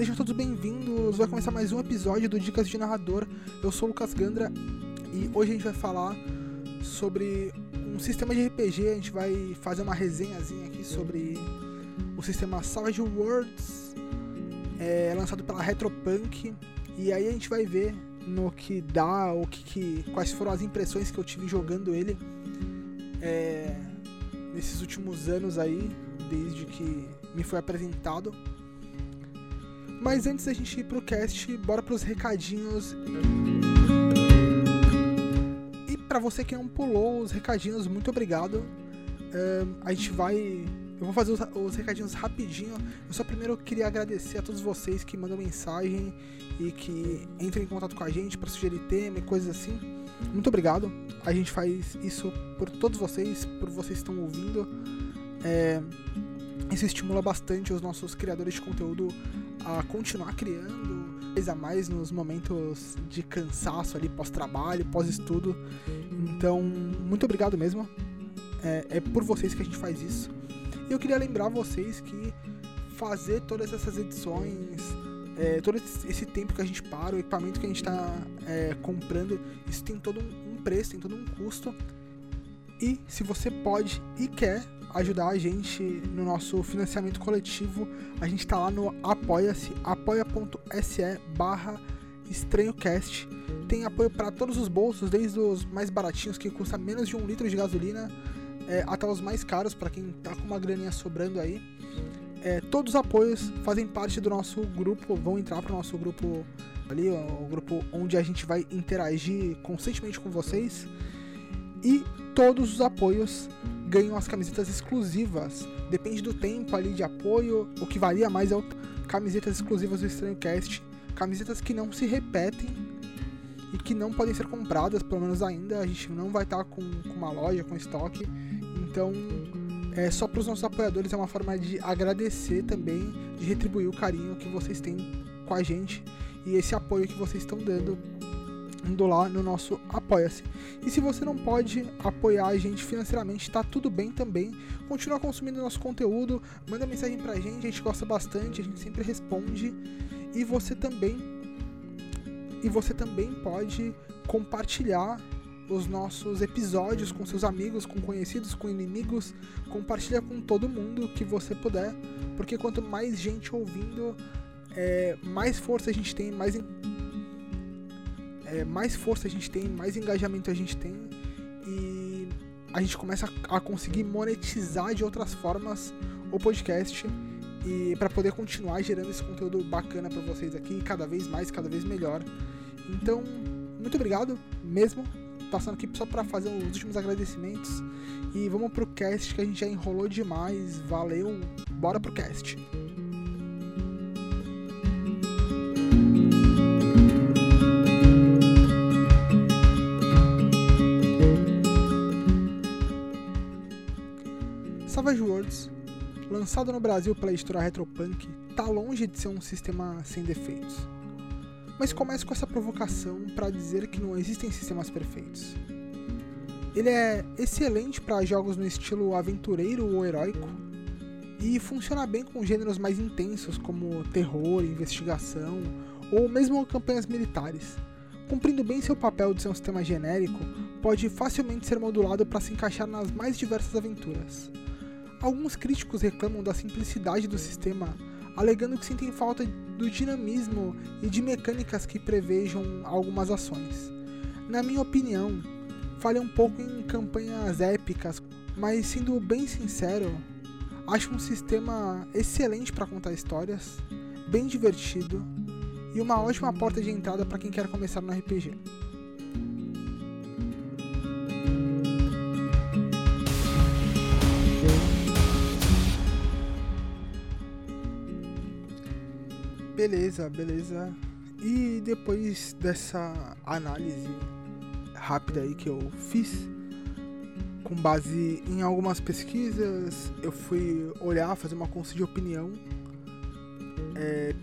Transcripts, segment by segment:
Sejam todos bem-vindos. Vai começar mais um episódio do Dicas de Narrador. Eu sou o Lucas Gandra e hoje a gente vai falar sobre um sistema de RPG. A gente vai fazer uma resenhazinha aqui sobre o sistema Savage Worlds, é, lançado pela Retropunk. E aí a gente vai ver no que dá, o que, que quais foram as impressões que eu tive jogando ele é, nesses últimos anos aí, desde que me foi apresentado. Mas antes da gente ir pro cast, bora pros recadinhos. E para você que não pulou os recadinhos, muito obrigado. a gente vai. Eu vou fazer os, os, recadinhos rapidinho. Eu só primeiro queria agradecer a todos vocês que mandam mensagem e que entram em contato com a gente para sugerir tema e coisas assim. Muito obrigado. A gente faz isso por todos vocês, por vocês que estão ouvindo. É, isso estimula bastante os nossos criadores de conteúdo a continuar criando mais a mais nos momentos de cansaço ali pós-trabalho, pós-estudo. Então, muito obrigado mesmo. É, é, por vocês que a gente faz isso. E eu queria lembrar vocês que fazer todas essas edições, é, todo esse tempo que a gente para, o equipamento que a gente está é, comprando, isso tem todo um, preço, tem todo um custo. E se você pode e quer ajudar a gente no nosso financiamento coletivo, a gente está lá no apoia-se, apoia.se barra estranhocast. Tem apoio para todos os bolsos, desde os mais baratinhos, que custa menos de um litro de gasolina, é, até os mais caros, para quem tá com uma graninha sobrando aí. É, todos os apoios fazem parte do nosso grupo, vão entrar para o nosso grupo ali, o grupo onde a gente vai interagir constantemente com vocês. E todos os apoios ganham as camisetas exclusivas. Depende do tempo ali de apoio. O que varia mais é o camisetas exclusivas do Estranho Cast. Camisetas que não se repetem e que não podem ser compradas, pelo menos ainda. A gente não vai estar com, com uma loja, com estoque. Então, é só para os nossos apoiadores é uma forma de agradecer também, de retribuir o carinho que vocês têm com a gente e esse apoio que vocês estão dando indo lá no nosso Apoia-se. E se você não pode apoiar a gente financeiramente, tá tudo bem também. Continua consumindo nosso conteúdo, manda mensagem pra gente, a gente gosta bastante, a gente sempre responde. E você também e você também pode compartilhar os nossos episódios com seus amigos, com conhecidos, com inimigos, compartilha com todo mundo que você puder, porque quanto mais gente ouvindo, é, mais força a gente tem, mais é, mais força a gente tem, mais engajamento a gente tem e a gente começa a conseguir monetizar de outras formas o podcast e para poder continuar gerando esse conteúdo bacana para vocês aqui, cada vez mais, cada vez melhor. Então, muito obrigado mesmo. Passando aqui só para fazer os últimos agradecimentos e vamos pro cast que a gente já enrolou demais. Valeu, bora pro cast. Lançado no Brasil pela editora Retropunk, tá longe de ser um sistema sem defeitos. Mas começo com essa provocação para dizer que não existem sistemas perfeitos. Ele é excelente para jogos no estilo aventureiro ou heróico e funciona bem com gêneros mais intensos como terror, investigação ou mesmo campanhas militares. Cumprindo bem seu papel de ser um sistema genérico, pode facilmente ser modulado para se encaixar nas mais diversas aventuras. Alguns críticos reclamam da simplicidade do sistema, alegando que sentem falta do dinamismo e de mecânicas que prevejam algumas ações. Na minha opinião, falha um pouco em campanhas épicas, mas sendo bem sincero, acho um sistema excelente para contar histórias, bem divertido e uma ótima porta de entrada para quem quer começar no RPG. Beleza, beleza. E depois dessa análise rápida aí que eu fiz, com base em algumas pesquisas, eu fui olhar, fazer uma consulta de opinião, é,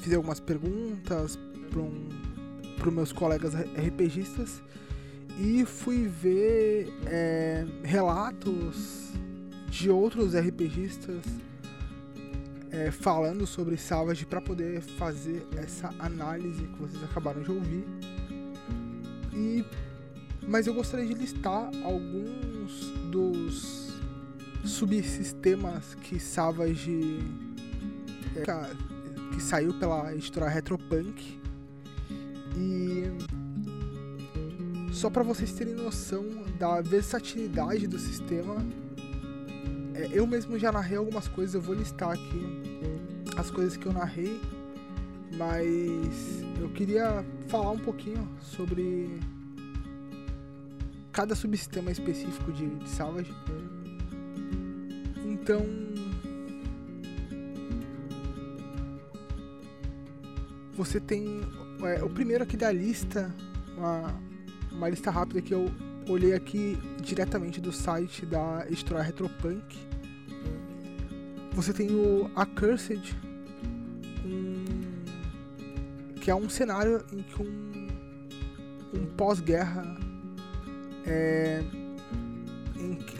fiz algumas perguntas para um, os meus colegas RPGistas e fui ver é, relatos de outros RPGistas é, falando sobre Savage para poder fazer essa análise que vocês acabaram de ouvir. E mas eu gostaria de listar alguns dos subsistemas que Savage é, que saiu pela editora Retropunk e só para vocês terem noção da versatilidade do sistema, é, eu mesmo já narrei algumas coisas, eu vou listar aqui as coisas que eu narrei, mas eu queria falar um pouquinho sobre cada subsistema específico de, de Savage. Então, você tem é, o primeiro aqui da lista, uma, uma lista rápida que eu olhei aqui diretamente do site da editora Retropunk. Você tem o Accursed, um, que é um cenário em que um, um pós-guerra é,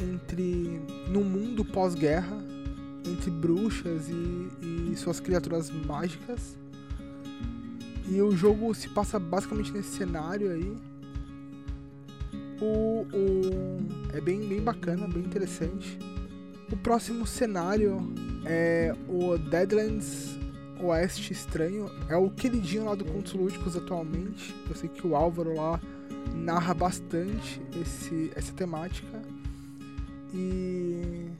entre no mundo pós-guerra entre bruxas e, e suas criaturas mágicas e o jogo se passa basicamente nesse cenário aí. O, o, é bem, bem bacana, bem interessante. O próximo cenário é o Deadlands Oeste Estranho. É o queridinho lá do Contos Lúdicos atualmente. Eu sei que o Álvaro lá narra bastante esse, essa temática. E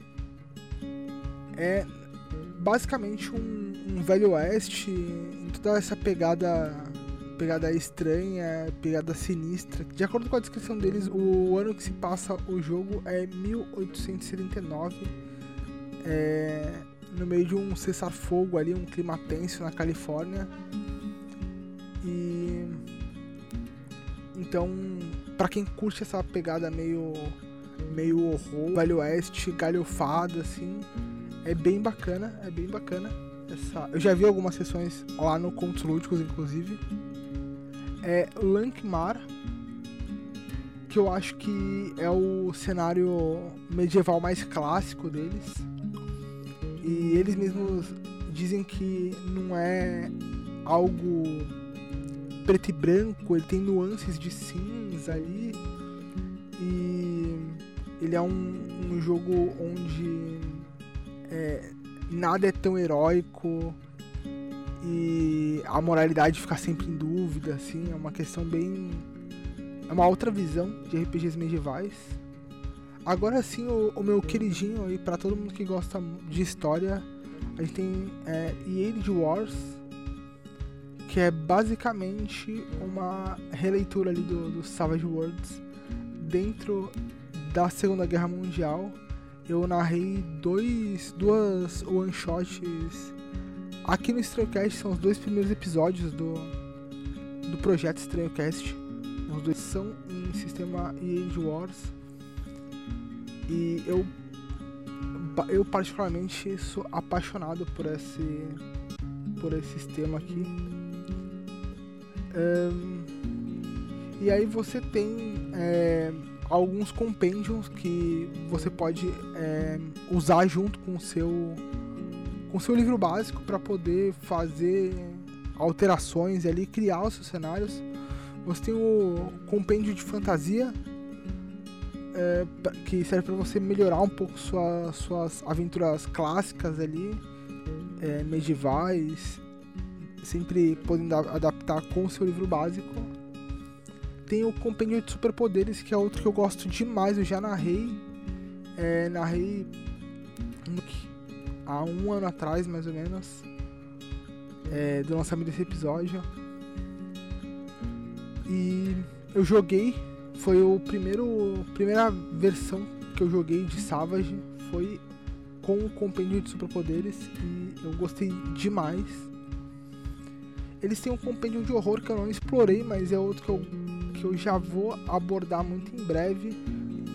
é basicamente um, um velho oeste em toda essa pegada pegada estranha, pegada sinistra. De acordo com a descrição deles, o ano que se passa o jogo é 1879, é, no meio de um cessar-fogo ali, um clima tenso na Califórnia. E então, para quem curte essa pegada meio meio horror, velho oeste, galhofada assim, é bem bacana, é bem bacana. Essa, eu já vi algumas sessões lá no Contos Lúdicos, inclusive. É Lankmar, que eu acho que é o cenário medieval mais clássico deles. E eles mesmos dizem que não é algo preto e branco, ele tem nuances de cinza ali. E ele é um, um jogo onde é, nada é tão heróico e a moralidade fica sempre em dúvida, assim, é uma questão bem. É uma outra visão de RPGs medievais. Agora sim, o, o meu queridinho aí, para todo mundo que gosta de história, a gente tem é, Age Wars, que é basicamente uma releitura ali do, do Savage Worlds dentro da Segunda Guerra Mundial eu narrei dois, duas one-shots aqui no Estranhocast, são os dois primeiros episódios do, do projeto Estranhocast. Os dois são em sistema Age Wars. E eu, eu particularmente sou apaixonado por esse, por esse sistema aqui. Um, e aí você tem é, alguns compêndios que você pode é, usar junto com o seu com seu livro básico para poder fazer alterações ali criar os seus cenários você tem o compêndio de fantasia é, que serve para você melhorar um pouco sua, suas aventuras clássicas ali é, medievais sempre podendo adaptar com o seu livro básico tem o Compêndio de Superpoderes, que é outro que eu gosto demais, eu já narrei. É, narrei há um ano atrás, mais ou menos, é, do lançamento desse episódio. E eu joguei, foi o primeiro primeira versão que eu joguei de Savage, foi com o Compêndio de Superpoderes e eu gostei demais. Eles têm um compêndio de horror que eu não explorei, mas é outro que eu que eu já vou abordar muito em breve,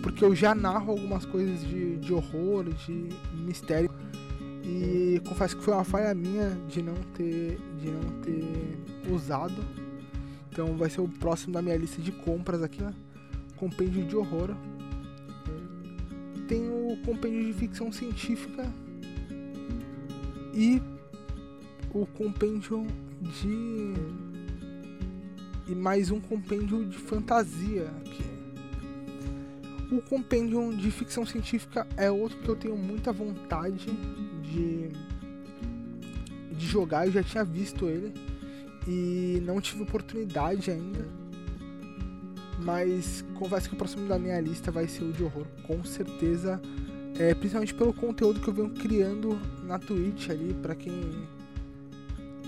porque eu já narro algumas coisas de, de horror, de mistério. E confesso que foi uma falha minha de não ter de não ter usado. Então vai ser o próximo da minha lista de compras aqui, né? Compêndio de horror. Tem o compêndio de ficção científica. E o compêndio de. E mais um compêndio de fantasia aqui. O compêndio de ficção científica é outro que eu tenho muita vontade de, de jogar. Eu já tinha visto ele e não tive oportunidade ainda. Mas confesso que o próximo da minha lista vai ser o de horror, com certeza. É, principalmente pelo conteúdo que eu venho criando na Twitch ali, para quem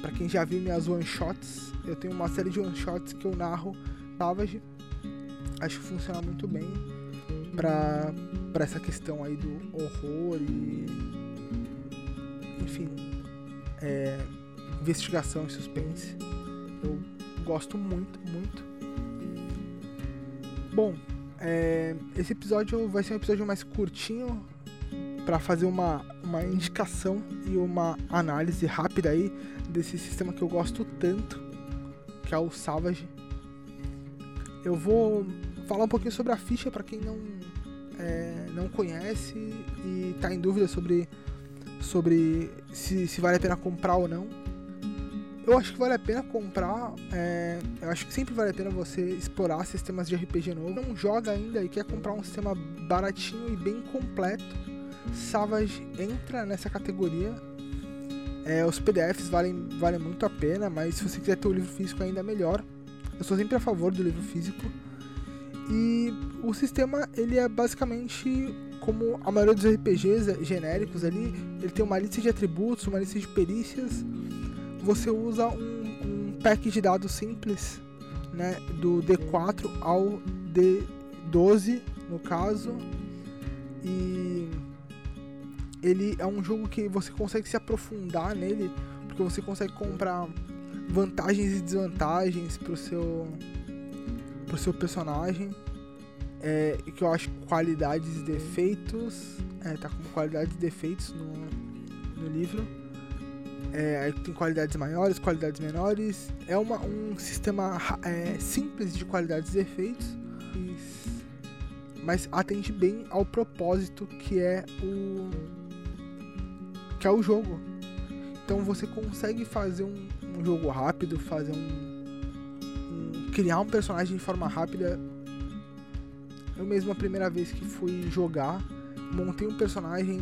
para quem já viu minhas one shots, eu tenho uma série de one shots que eu narro Savage. Acho que funciona muito bem para essa questão aí do horror e enfim, é, investigação e suspense. Eu gosto muito, muito. Bom, é, esse episódio vai ser um episódio mais curtinho para fazer uma, uma indicação e uma análise rápida aí desse sistema que eu gosto tanto, que é o Savage. Eu vou falar um pouquinho sobre a ficha para quem não é, não conhece e está em dúvida sobre sobre se, se vale a pena comprar ou não eu acho que vale a pena comprar. É, eu acho que sempre vale a pena você explorar sistemas de RPG novo. Não joga ainda e quer comprar um sistema baratinho e bem completo. Savage entra nessa categoria. É, os PDFs valem, valem muito a pena, mas se você quiser ter o livro físico ainda é melhor. Eu sou sempre a favor do livro físico. E o sistema ele é basicamente como a maioria dos RPGs genéricos ali, ele tem uma lista de atributos, uma lista de perícias você usa um, um pack de dados simples, né, do D4 ao D12 no caso, e ele é um jogo que você consegue se aprofundar nele, porque você consegue comprar vantagens e desvantagens pro seu pro seu personagem. É, que eu acho qualidades e defeitos. É, tá com qualidades e defeitos no, no livro. É, tem qualidades maiores, qualidades menores. É uma, um sistema é, simples de qualidades e efeitos, mas atende bem ao propósito que é o que é o jogo. Então você consegue fazer um, um jogo rápido, fazer um, um, criar um personagem de forma rápida. Eu mesmo a primeira vez que fui jogar, montei um personagem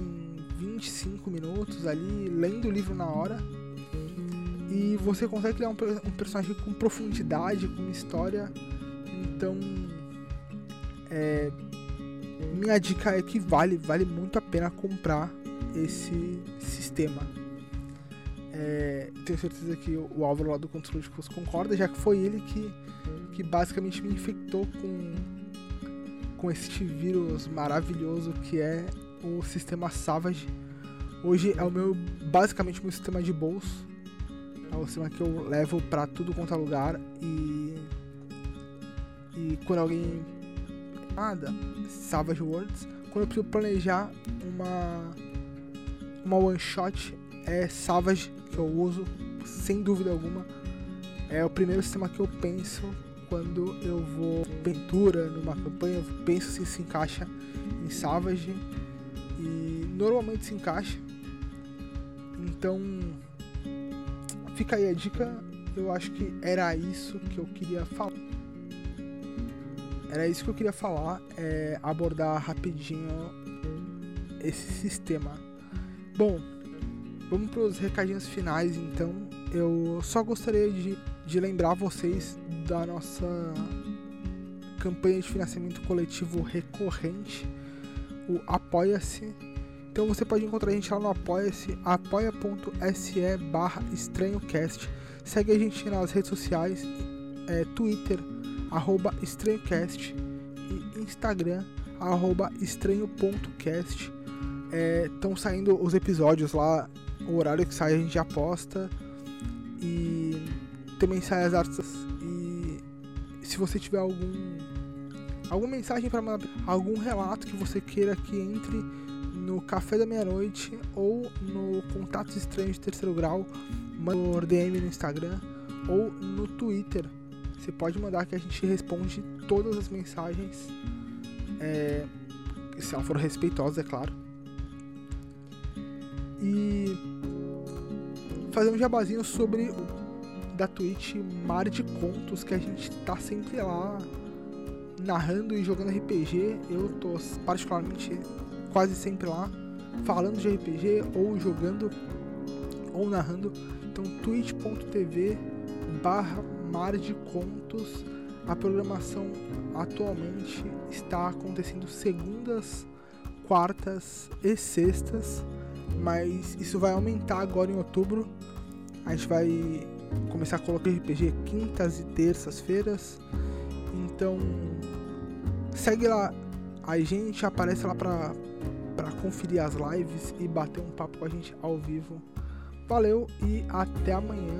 25 minutos ali, lendo o livro na hora. E você consegue criar um, um personagem com profundidade, com história. Então, é, minha dica é que vale, vale muito a pena comprar esse sistema. É, tenho certeza que o Álvaro lá do de Curso concorda, já que foi ele que, que basicamente me infectou com, com este vírus maravilhoso que é o sistema Savage. Hoje é o meu, basicamente, meu sistema de bolso. É o sistema que eu levo pra tudo quanto é lugar e. E quando alguém. Nada, Savage Words. Quando eu preciso planejar uma. Uma one shot, é Savage que eu uso, sem dúvida alguma. É o primeiro sistema que eu penso quando eu vou pintura numa campanha, eu penso se se encaixa em Savage e normalmente se encaixa. Então, fica aí a dica. Eu acho que era isso que eu queria falar. Era isso que eu queria falar, é abordar rapidinho esse sistema. Bom, vamos para os recadinhos finais então. Eu só gostaria de, de lembrar vocês da nossa campanha de financiamento coletivo recorrente o Apoia-se. Então você pode encontrar a gente lá no Apoia-se, apoia.se barra estranhocast. Segue a gente nas redes sociais, é, Twitter, arroba estranhocast e Instagram, arroba estranho.cast. Estão é, saindo os episódios lá, o horário que sai a gente já posta. E também sai as artes. Se você tiver algum alguma mensagem para mandar, algum relato que você queira que entre no Café da Meia-Noite ou no Contatos Estranhos de Terceiro Grau, por DM no Instagram ou no Twitter. Você pode mandar que a gente responde todas as mensagens, é, se ela for respeitosa, é claro. E fazer um jabazinho sobre o da Twitch Mar de Contos, que a gente tá sempre lá narrando e jogando RPG. Eu tô particularmente quase sempre lá falando de RPG ou jogando ou narrando. Então twitch.tv barra Mar de Contos. A programação atualmente está acontecendo segundas, quartas e sextas, mas isso vai aumentar agora em outubro. A gente vai começar a colocar RPG quintas e terças-feiras. Então segue lá a gente, aparece lá pra, pra conferir as lives e bater um papo com a gente ao vivo. Valeu e até amanhã.